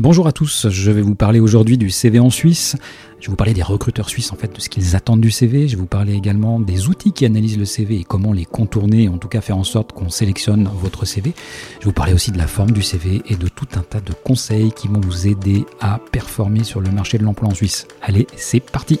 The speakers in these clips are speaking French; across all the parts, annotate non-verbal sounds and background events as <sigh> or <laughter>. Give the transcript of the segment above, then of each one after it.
Bonjour à tous, je vais vous parler aujourd'hui du CV en Suisse. Je vais vous parler des recruteurs suisses, en fait, de ce qu'ils attendent du CV. Je vais vous parler également des outils qui analysent le CV et comment les contourner, en tout cas faire en sorte qu'on sélectionne votre CV. Je vais vous parler aussi de la forme du CV et de tout un tas de conseils qui vont vous aider à performer sur le marché de l'emploi en Suisse. Allez, c'est parti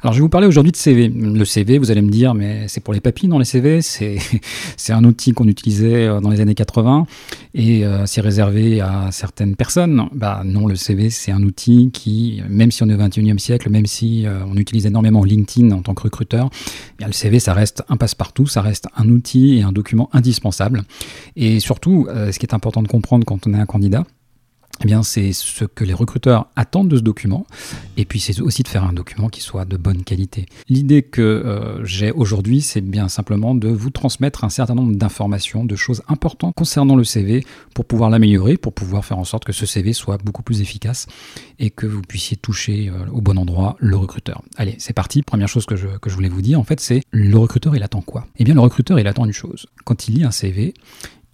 Alors je vais vous parler aujourd'hui de CV. Le CV, vous allez me dire, mais c'est pour les papiers dans les CV, <laughs> c'est un outil qu'on utilisait euh, dans les années 80 et euh, c'est réservé à certaines personnes. Bah non, le CV, c'est un outil qui, même si on est au 21e siècle, même si euh, on utilise énormément LinkedIn en tant que recruteur, eh le CV, ça reste un passe-partout, ça reste un outil et un document indispensable. Et surtout, ce qui est important de comprendre quand on est un candidat, eh c'est ce que les recruteurs attendent de ce document. Et puis, c'est aussi de faire un document qui soit de bonne qualité. L'idée que euh, j'ai aujourd'hui, c'est bien simplement de vous transmettre un certain nombre d'informations, de choses importantes concernant le CV pour pouvoir l'améliorer, pour pouvoir faire en sorte que ce CV soit beaucoup plus efficace et que vous puissiez toucher euh, au bon endroit le recruteur. Allez, c'est parti. Première chose que je, que je voulais vous dire, en fait, c'est le recruteur, il attend quoi? Eh bien, le recruteur, il attend une chose. Quand il lit un CV,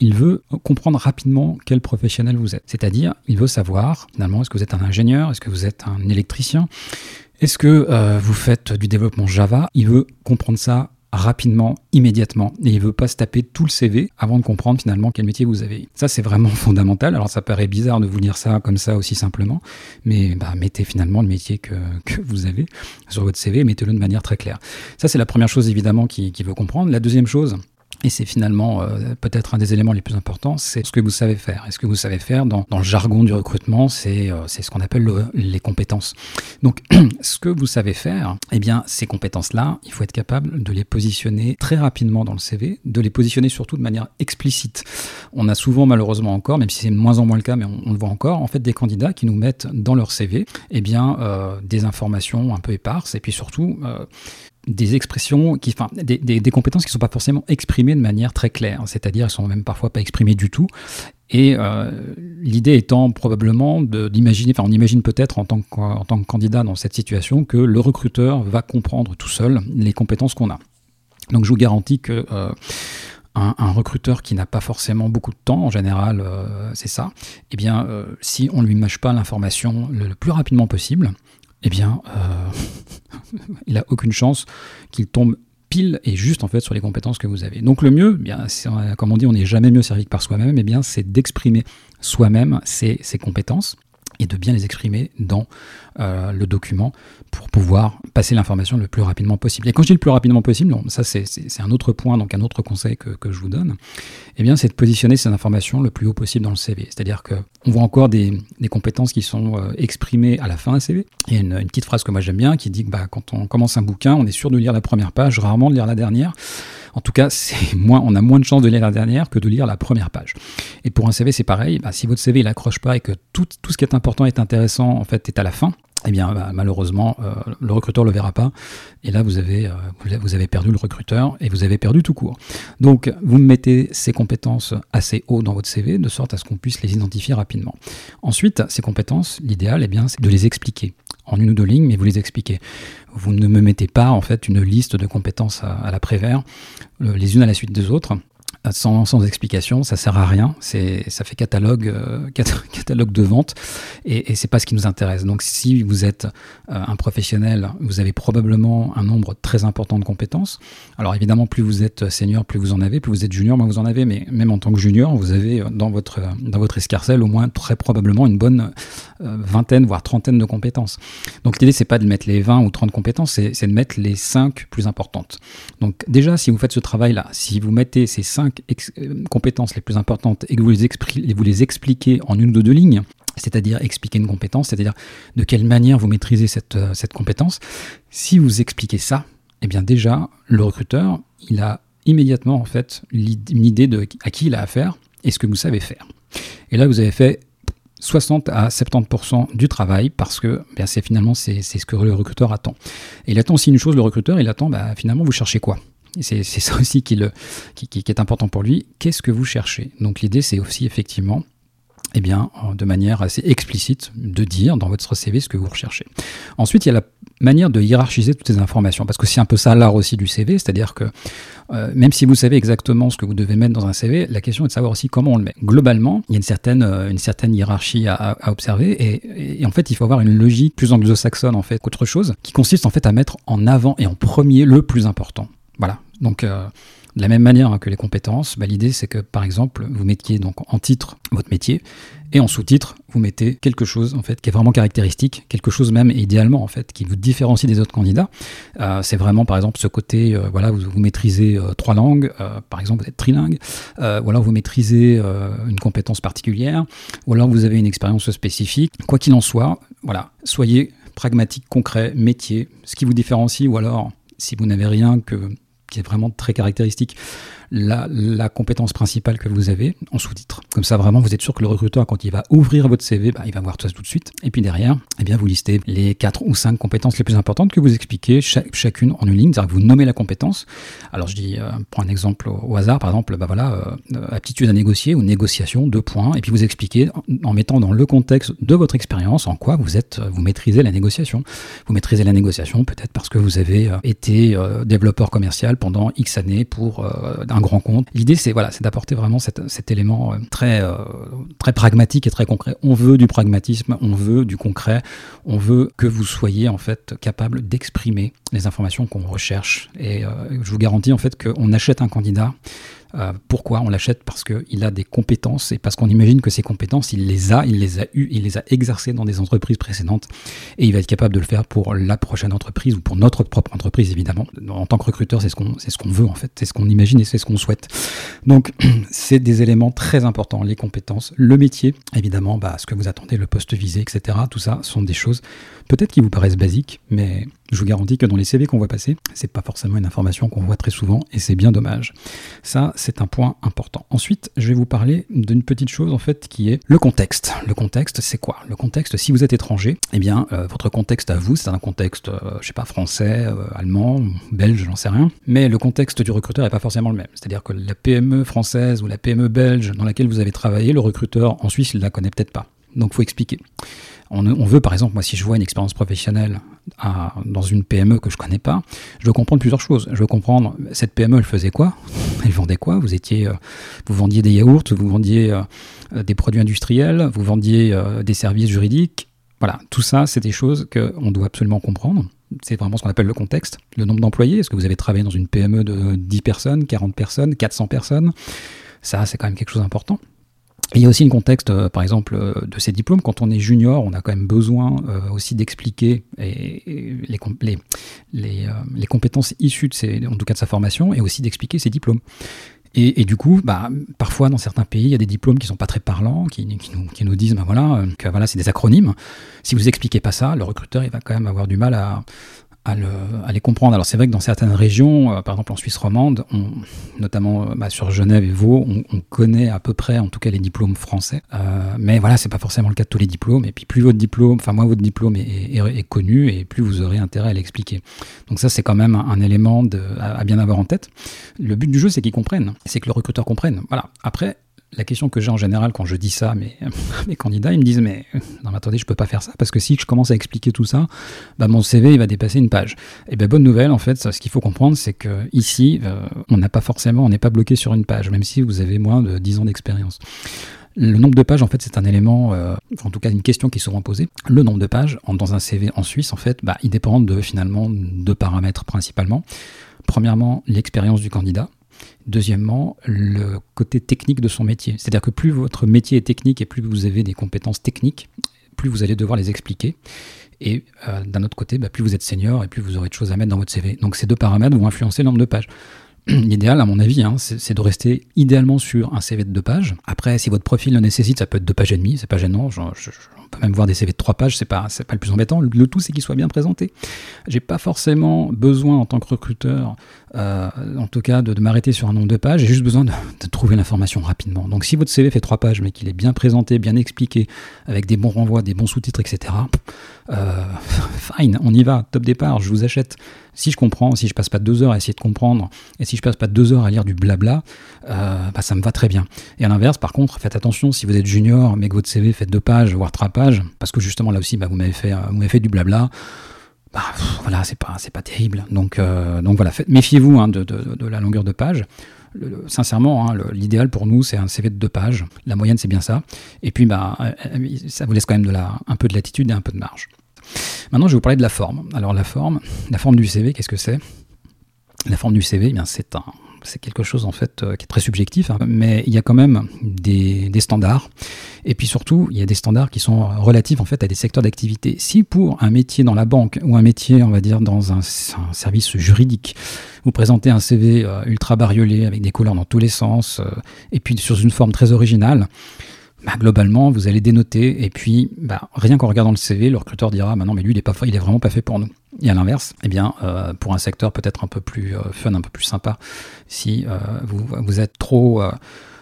il veut comprendre rapidement quel professionnel vous êtes. C'est-à-dire, il veut savoir, finalement, est-ce que vous êtes un ingénieur, est-ce que vous êtes un électricien, est-ce que euh, vous faites du développement Java? Il veut comprendre ça rapidement, immédiatement. Et il veut pas se taper tout le CV avant de comprendre finalement quel métier vous avez. Ça, c'est vraiment <laughs> fondamental. Alors, ça paraît bizarre de vous dire ça comme ça aussi simplement, mais bah, mettez finalement le métier que, <laughs> vous avez sur votre CV, mettez-le de manière très claire. Ça, c'est la première chose évidemment qu'il qui veut comprendre. La deuxième chose, et c'est finalement euh, peut-être un des éléments les plus importants, c'est ce que vous savez faire. Et ce que vous savez faire dans, dans le jargon du recrutement, c'est euh, ce qu'on appelle les compétences. Donc, <clears throat> ce que vous savez faire, eh bien, ces compétences-là, il faut être capable de les positionner très rapidement dans le CV, de les positionner surtout de manière explicite. On a souvent, malheureusement encore, même si c'est de moins en moins le cas, mais on, le voit encore, en fait, des candidats qui nous mettent dans leur CV, eh bien, euh, des informations un peu éparses, et puis surtout, euh, des expressions, qui, enfin, des, compétences qui ne sont pas forcément exprimées de manière très claire, c'est-à-dire elles sont même parfois pas exprimées du tout. Et euh, l'idée étant probablement d'imaginer, enfin on imagine peut-être en, tant que, tant que candidat dans cette situation que le recruteur va comprendre tout seul les compétences qu'on a. Donc je vous garantis que euh, un, recruteur qui n'a pas forcément beaucoup de temps, en général euh, c'est ça, eh bien si on ne lui mâche pas l'information le, plus rapidement possible, eh bien, euh, <laughs> il n'a aucune chance qu'il tombe pile et juste en fait sur les compétences que vous avez. Donc le mieux, eh bien, comme on dit, on n'est jamais mieux servi que par soi-même, eh bien, c'est d'exprimer soi-même ses compétences et de bien les exprimer dans euh, le document pour pouvoir passer l'information le plus rapidement possible. Et quand je dis le plus rapidement possible, ça c'est un autre point, donc un autre conseil que, que je vous donne, eh c'est de positionner ces informations le plus haut possible dans le CV. C'est-à-dire qu'on voit encore des, compétences qui sont euh, exprimées à la fin d'un CV. Il y a une, une petite phrase que moi j'aime bien qui dit que bah, quand on commence un bouquin, on est sûr de lire la première page, rarement de lire la dernière. En tout cas, <laughs> on a moins de chances de lire la dernière que de lire la première page. Et pour un CV, c'est pareil. Bah, si votre CV il pas et que tout, ce qui est important est intéressant, en fait, est à la fin, eh bien bah, malheureusement euh, le recruteur le verra pas et là vous avez euh, vous avez perdu le recruteur et vous avez perdu tout court. Donc vous mettez ces compétences assez haut dans votre CV de sorte à ce qu'on puisse les identifier rapidement. Ensuite, ces compétences, l'idéal eh bien c'est de les expliquer en une ou deux lignes, mais vous les expliquez. Vous ne me mettez pas en fait une liste de compétences à, à la prévère, les unes à la suite des autres sans, sans, explication, ça sert à rien. C'est, ça fait catalogue, euh, <laughs> catalogue de vente, et, et c'est pas ce qui nous intéresse. Donc, si vous êtes euh, un professionnel, vous avez probablement un nombre très important de compétences. Alors, évidemment, plus vous êtes senior, plus vous en avez. Plus vous êtes junior, moins vous en avez. Mais même en tant que junior, vous avez euh, dans votre dans votre escarcelle au moins très probablement une bonne vingtaine, voire trentaine de compétences. Donc, l'idée c'est pas de mettre les 20 ou 30 compétences, c'est, c'est de mettre les 5 plus importantes. Donc, déjà, si vous faites ce travail-là, si vous mettez ces 5 euh, compétences les plus importantes et que vous les, vous les expliquez en une ou deux lignes, c'est-à-dire expliquer une compétence, c'est-à-dire de quelle manière vous maîtrisez cette, euh, cette compétence, si vous expliquez ça, eh bien déjà, le recruteur, il a immédiatement en fait une idée de à qui il a affaire et ce que vous savez faire. Et là, vous avez fait 60 à 70% du travail parce que bien, c'est finalement c'est, ce que le recruteur attend. Et il attend aussi une chose, le recruteur, il attend bah, finalement vous cherchez quoi? C'est, ça aussi qui, est important pour lui. Qu'est-ce que vous cherchez? Donc l'idée c'est aussi effectivement eh bien, de manière assez explicite, de dire dans votre CV ce que vous recherchez. Ensuite, il y a la manière de hiérarchiser toutes ces informations, parce que c'est un peu ça l'art aussi du CV, c'est-à-dire que euh, même si vous savez exactement ce que vous devez mettre dans un CV, la question est de savoir aussi comment on le met. Globalement, il y a une certaine, euh, hiérarchie à, observer, et, et, en fait, il faut avoir une logique plus anglo-saxonne en fait qu'autre chose, qui consiste en fait à mettre en avant et en premier le plus important. Voilà. Donc euh, de la même manière que les compétences, bah, l'idée c'est que par exemple vous mettiez donc en titre votre métier et en sous-titre vous mettez quelque chose en fait qui est vraiment caractéristique, quelque chose même idéalement en fait qui vous différencie des autres candidats. Euh, c'est vraiment par exemple ce côté euh, voilà vous, maîtrisez trois langues, par exemple vous êtes trilingue, ou alors vous maîtrisez une compétence particulière, ou alors vous avez une expérience spécifique. Quoi qu'il en soit, voilà soyez pragmatique, concret, métier, ce qui vous différencie, ou alors si vous n'avez rien que qui est vraiment très caractéristique la, compétence principale que vous avez en sous-titre. Comme ça, vraiment, vous êtes sûr que le recruteur, quand il va ouvrir votre CV, bah, il va voir tout ça tout de suite. Et puis derrière, eh bien, vous listez les 4 ou 5 compétences les plus importantes que vous expliquez chacune en une ligne, c'est-à-dire que vous nommez la compétence. Alors, je dis, euh, pour un exemple au, hasard, par exemple, bah voilà, euh, aptitude à négocier ou négociation, deux points, et puis vous expliquez en, mettant dans le contexte de votre expérience en quoi vous êtes, vous maîtrisez la négociation. Vous maîtrisez la négociation peut-être parce que vous avez euh, été développeur commercial pendant X années pour un grand compte. L'idée, c'est voilà, c'est d'apporter vraiment cet, élément euh, très, euh, très pragmatique et très concret. On veut du pragmatisme, on veut du concret, on veut que vous soyez en fait capable d'exprimer les informations qu'on recherche. Et euh, je vous garantis en fait qu'on achète un candidat euh, pourquoi on l'achète? Parce qu'il a des compétences et parce qu'on imagine que ces compétences, il les a, il les a eues, il les a exercées dans des entreprises précédentes et il va être capable de le faire pour la prochaine entreprise ou pour notre propre entreprise évidemment. En tant que recruteur, c'est ce qu'on ce veut en fait, c'est ce qu'on imagine et c'est ce qu'on souhaite. Donc <clears throat> c'est des éléments très importants, les compétences, le métier, évidemment, bah, ce que vous attendez, le poste visé, etc. Tout ça sont des choses peut-être qui vous paraissent basiques, mais je vous garantis que dans les CV qu'on voit passer, c'est pas forcément une information qu'on voit très souvent et c'est bien dommage. Ça, c'est un point important. Ensuite, je vais vous parler d'une petite chose en fait qui est le contexte. Le contexte, c'est quoi? Le contexte, si vous êtes étranger, eh bien, euh, votre contexte à vous, c'est un contexte, euh, je sais pas, français, euh, allemand, belge, j'en sais rien. Mais le contexte du recruteur n'est pas forcément le même. C'est-à-dire que la PME française ou la PME belge dans laquelle vous avez travaillé, le recruteur en Suisse, il la connaît peut-être pas. Donc, faut expliquer. On, veut, par exemple, moi, si je vois une expérience professionnelle dans une PME que je connais pas, je veux comprendre plusieurs choses. Je veux comprendre cette PME, elle faisait quoi? <laughs> Elle vendait quoi? Vous étiez, euh, vous vendiez des yaourts, vous vendiez euh, des produits industriels, vous vendiez euh, des services juridiques. Voilà, tout ça, c'est des choses qu'on doit absolument comprendre. C'est vraiment ce qu'on appelle le contexte. Le nombre d'employés, est-ce que vous avez travaillé dans une PME de 10 personnes, 40 personnes, 400 personnes? Ça, c'est quand même quelque chose d'important il y a aussi le contexte, euh, par exemple, euh, de ces diplômes. Quand on est junior, on a quand même besoin euh, aussi d'expliquer les, les, les, compétences issues, de en tout cas de sa formation, et aussi d'expliquer ses diplômes. Et, du coup, bah, parfois dans certains pays, il y a des diplômes qui sont pas très parlants, qui, qui, nous, qui nous, disent, bah, voilà, que voilà, c'est des acronymes. Si vous expliquez pas ça, le recruteur, il va quand même avoir du mal à, à, les comprendre. Alors c'est vrai que dans certaines régions, euh, par exemple en Suisse romande, on, notamment euh, bah, sur Genève et Vaud, on, connaît à peu près en tout cas les diplômes français. Euh, mais voilà, c'est pas forcément le cas de tous les diplômes. Et puis plus votre diplôme, enfin moins votre diplôme est, connu et plus vous aurez intérêt à l'expliquer. Donc ça c'est quand même un, élément de, à, à, bien avoir en tête. Le but du jeu c'est qu'ils comprennent, c'est que le recruteur comprenne. Voilà. Après la question que j'ai en général quand je dis ça <laughs> mes candidats, ils me disent mais non mais attendez, je peux pas faire ça parce que si je commence à expliquer tout ça, bah mon CV il va dépasser une page. Et eh bien bonne nouvelle en fait, ce qu'il faut comprendre c'est que ici euh, on n'a pas forcément, on n'est pas bloqué sur une page même si vous avez moins de 10 ans d'expérience. Le nombre de pages, en fait, c'est un élément, euh, en tout cas une question qui est souvent posée. Le nombre de pages dans un CV en Suisse, en fait, bah, il dépend de finalement deux paramètres principalement. Premièrement, l'expérience du candidat. Deuxièmement, le côté technique de son métier. C'est-à-dire que plus votre métier est technique et plus vous avez des compétences techniques, plus vous allez devoir les expliquer. Et euh, d'un autre côté, bah, plus vous êtes senior et plus vous aurez de choses à mettre dans votre CV. Donc ces deux paramètres vont influencer le nombre de pages. <clears throat> L'idéal, à mon avis, hein, c'est de rester idéalement sur un CV de deux pages. Après, si votre profil le nécessite, ça peut être deux pages et demie, c'est pas gênant même voir des CV de trois pages, c'est pas, c'est pas le plus embêtant. Le, tout, c'est qu'il soit bien présenté. J'ai pas forcément besoin, en tant que recruteur, euh, en tout cas, de, m'arrêter sur un nombre de pages. J'ai juste besoin de, trouver l'information rapidement. Donc, si votre CV fait trois pages, mais qu'il est bien présenté, bien expliqué, avec des bons renvois, des bons sous-titres, etc., euh, <laughs> fine, on y va, top départ, je vous achète. Si je comprends, si je passe pas deux heures à essayer de comprendre, et si je passe pas deux heures à lire du blabla, euh, bah, ça me va très bien. Et à l'inverse, par contre, faites attention si vous êtes junior, mais que votre CV fait deux pages, voire trois pages, parce que justement là aussi, bah, vous m'avez fait, euh, vous m'avez fait du blabla. Bah, voilà, c'est pas, terrible. Donc, euh, donc voilà, méfiez-vous hein, de, la longueur de page. sincèrement, hein, l'idéal pour nous, c'est un CV de deux pages. La moyenne, c'est bien ça. Et puis, bah, ça vous laisse quand même un peu de latitude et un peu de marge. Maintenant, je vais vous parler de la forme. Alors, la forme, la forme du CV, qu'est-ce que c'est? La forme du CV, eh c'est quelque chose en fait euh, qui est très subjectif, hein. mais il y a quand même des, standards. Et puis surtout, il y a des standards qui sont relatifs en fait à des secteurs d'activité. Si pour un métier dans la banque ou un métier, on va dire, dans un, service juridique, vous présentez un CV euh, ultra bariolé avec des couleurs dans tous les sens, euh, et puis sur une forme très originale, bah, globalement, vous allez dénoter, et puis bah, rien qu'en regardant le CV, le recruteur dira bah non, mais lui, il est, pas, il est vraiment pas fait pour nous. Et à l'inverse, eh bien, euh, pour un secteur peut-être un peu plus euh, fun, un peu plus sympa, si euh, vous, êtes trop,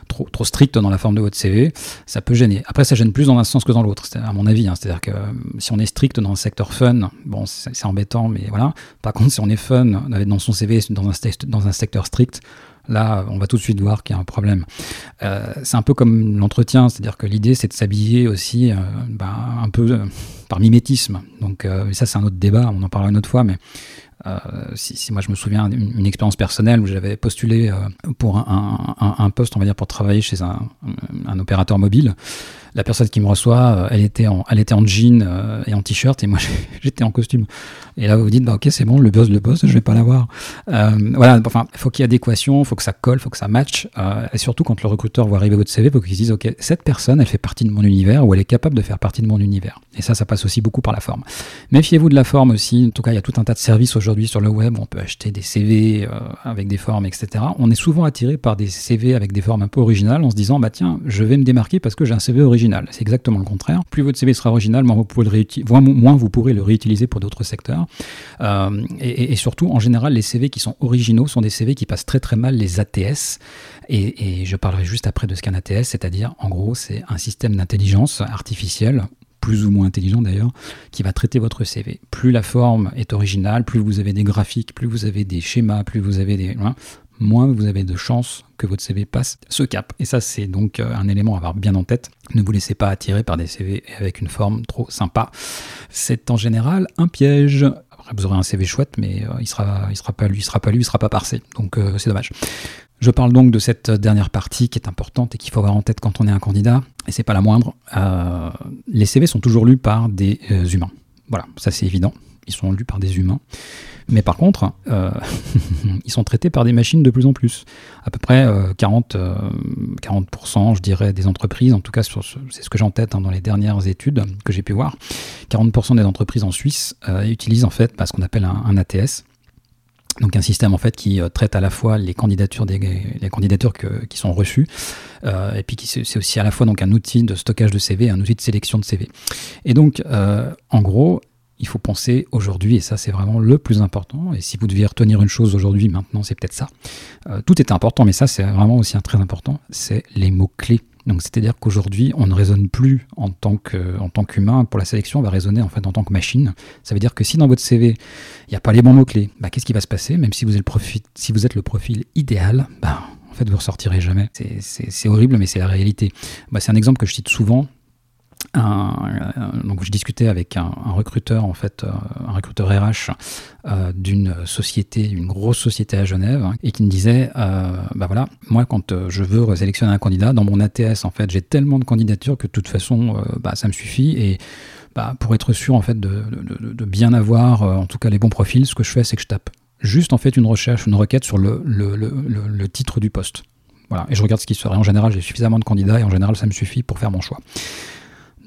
trop, strict dans la forme de votre CV, ça peut gêner. Après, ça gêne plus dans un sens que dans l'autre, à mon avis. Hein. C'est-à-dire que si on est strict dans un secteur fun, bon, c'est embêtant, mais voilà. Par contre, si on est fun dans son CV dans un, secteur strict, Là, on va tout de suite voir qu'il y a un problème. C'est un peu comme l'entretien, c'est-à-dire que l'idée, c'est de s'habiller aussi ben, un peu par mimétisme. Donc, ça, c'est un autre débat, on en parlera une autre fois, mais si, moi je me souviens d'une expérience personnelle où j'avais postulé pour un, poste, on va dire, pour travailler chez un opérateur mobile la personne qui me reçoit, euh, elle était en, elle était en jean euh, et en t-shirt et moi <laughs> j'étais en costume. Et là vous vous dites bah ok c'est bon le boss le boss je vais pas l'avoir. Euh, voilà enfin faut qu'il y ait adéquation, faut que ça colle, il faut que ça matche et surtout quand le recruteur voit arriver votre CV, il faut qu'il se dise ok cette personne elle fait partie de mon univers ou elle est capable de faire partie de mon univers. Et ça ça passe aussi beaucoup par la forme. Méfiez-vous de la forme aussi. En tout cas il y a tout un tas de services aujourd'hui sur le web. On peut acheter des CV avec des formes etc. On est souvent attiré par des CV avec des formes un peu originales en se disant bah tiens je vais me démarquer parce que j'ai un CV original c'est exactement le contraire. Plus votre CV sera original, moins vous, pourrez le, réutiliser pour d'autres secteurs. Euh, et, surtout, en général, les CV qui sont originaux sont des CV qui passent très très mal les ATS. Et, je parlerai juste après de ce qu'un ATS, c'est-à-dire, en gros, c'est un système d'intelligence artificielle plus ou moins intelligent d'ailleurs, qui va traiter votre CV. Plus la forme est originale, plus vous avez des graphiques, plus vous avez des schémas, plus vous avez des... Moins vous avez de chances que votre CV passe ce cap. Et ça, c'est donc euh, un élément à avoir bien en tête. Ne vous laissez pas attirer par des CV avec une forme trop sympa. C'est en général un piège. Vous aurez un CV chouette, mais euh, il sera, il sera pas lui, il sera pas lui, il sera pas parsé. Donc euh, c'est dommage. Je parle donc de cette dernière partie qui est importante et qu'il faut avoir en tête quand on est un candidat, et c'est pas la moindre. les CV sont toujours lus par des humains. Voilà, ça c'est évident. Ils sont lus par des humains. Mais par contre, euh, <laughs> ils sont traités par des machines de plus en plus. À peu près 40, euh, 40% euh, je dirais, des entreprises, en tout cas c'est ce que j'ai en tête hein, dans les dernières études que j'ai pu voir, 40% des entreprises en Suisse utilisent en fait bah, ce qu'on appelle un, ATS. Donc un système en fait qui traite à la fois les candidatures, des, candidatures qui sont reçues, et puis c'est aussi à la fois donc un outil de stockage de CV, un outil de sélection de CV. Et donc en gros, il faut penser aujourd'hui, et ça c'est vraiment le plus important, et si vous deviez retenir une chose aujourd'hui, maintenant c'est peut-être ça, euh, tout est important, mais ça c'est vraiment aussi un très important, c'est les mots-clés. Donc c'est-à-dire qu'aujourd'hui, on ne raisonne plus en tant qu'humain pour la sélection, on va raisonner en fait en tant que machine. Ça veut dire que si dans votre CV, il n'y a pas les bons mots-clés, bah, qu'est-ce qui va se passer? Même si vous êtes le profil, si vous êtes le profil idéal, bah, en fait vous ressortirez jamais. C'est horrible, mais c'est la réalité. Bah, c'est un exemple que je cite souvent, donc je discutais avec un, recruteur en fait, euh, un recruteur RH euh, d'une société, une grosse société à Genève, hein, et qui me disait, euh, bah voilà, moi quand je veux sélectionner un candidat dans mon ATS en fait, j'ai tellement de candidatures que de toute façon, bah, ça me suffit et bah, pour être sûr en fait de, bien avoir en tout cas les bons profils, ce que je fais c'est que je tape juste en fait une recherche, une requête sur le titre du poste. Voilà, et je regarde ce qui se ferait. En général, j'ai suffisamment de candidats et en général, ça me suffit pour faire mon choix.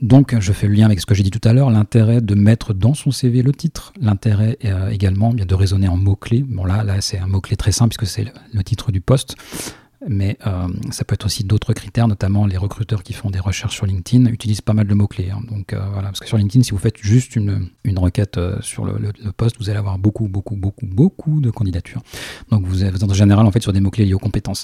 Donc, je fais le lien avec ce que j'ai dit tout à l'heure, l'intérêt de mettre dans son CV le titre, l'intérêt euh, également bien de raisonner en mots-clés. Bon, là, là c'est un mot-clé très simple puisque c'est le, titre du poste. Mais euh, ça peut être aussi d'autres critères, notamment les recruteurs qui font des recherches sur LinkedIn utilisent pas mal de mots-clés. Hein. donc euh, voilà, parce que sur LinkedIn, si vous faites juste une, une requête euh, sur le, poste, vous allez avoir beaucoup, beaucoup, beaucoup, beaucoup de candidatures. Donc vous êtes en général en fait sur des mots-clés liés aux compétences.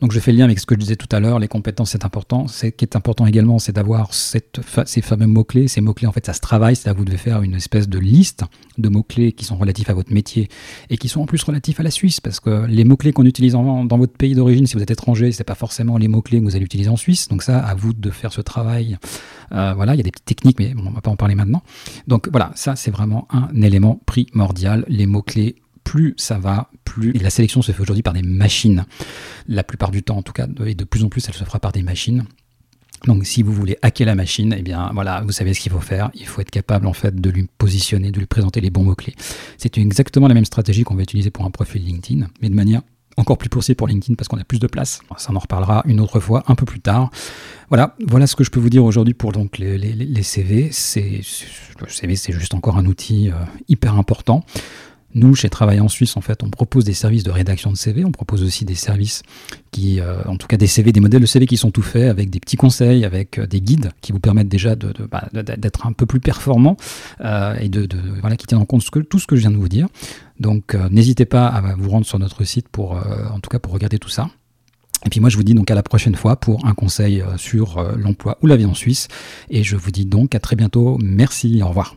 Donc je fais le lien avec ce que je disais tout à l'heure, les compétences c'est important. Ce qui est important également, c'est d'avoir cette, ces fameux mots-clés. Ces mots-clés, en fait, ça se travaille, c'est à vous devez faire une espèce de liste de mots-clés qui sont relatifs à votre métier et qui sont en plus relatifs à la Suisse, parce que les mots-clés qu'on utilise dans votre pays d'origine, vous êtes étranger, c'est pas forcément les mots-clés que vous allez utiliser en Suisse. Donc ça, à vous de faire ce travail. Euh, voilà, il y a des petites techniques, mais on va pas en parler maintenant. Donc voilà, ça c'est vraiment un élément primordial. Les mots-clés plus ça va, plus la sélection se fait aujourd'hui par des machines. La plupart du temps, en tout cas, et de plus en plus, elle se fera par des machines. Donc si vous voulez hacker la machine, eh bien voilà, vous savez ce qu'il faut faire. Il faut être capable en fait de lui positionner, de lui présenter les bons mots-clés. C'est exactement la même stratégie qu'on va utiliser pour un profil LinkedIn, mais de manière encore plus poussée pour LinkedIn parce qu'on a plus de place. Ça en reparlera une autre fois, un peu plus tard. Voilà, voilà ce que je peux vous dire aujourd'hui pour donc les, les, CV. C'est le CV, c'est juste encore un outil euh, hyper important. Nous, chez Travail en Suisse, en fait, on propose des services de rédaction de CV, on propose aussi des services qui, euh, en tout cas des CV, des modèles de CV qui sont tout faits avec des petits conseils, avec euh, des guides qui vous permettent déjà bah, d'être un peu plus performant euh, et de, voilà, qui tiennent en compte tout ce que je viens de vous dire. Donc, n'hésitez pas à vous rendre sur notre site pour, en tout cas, pour regarder tout ça. Et puis moi je vous dis donc à la prochaine fois pour un conseil sur l'emploi ou la vie en Suisse. Et je vous dis donc à très bientôt. Merci, au revoir.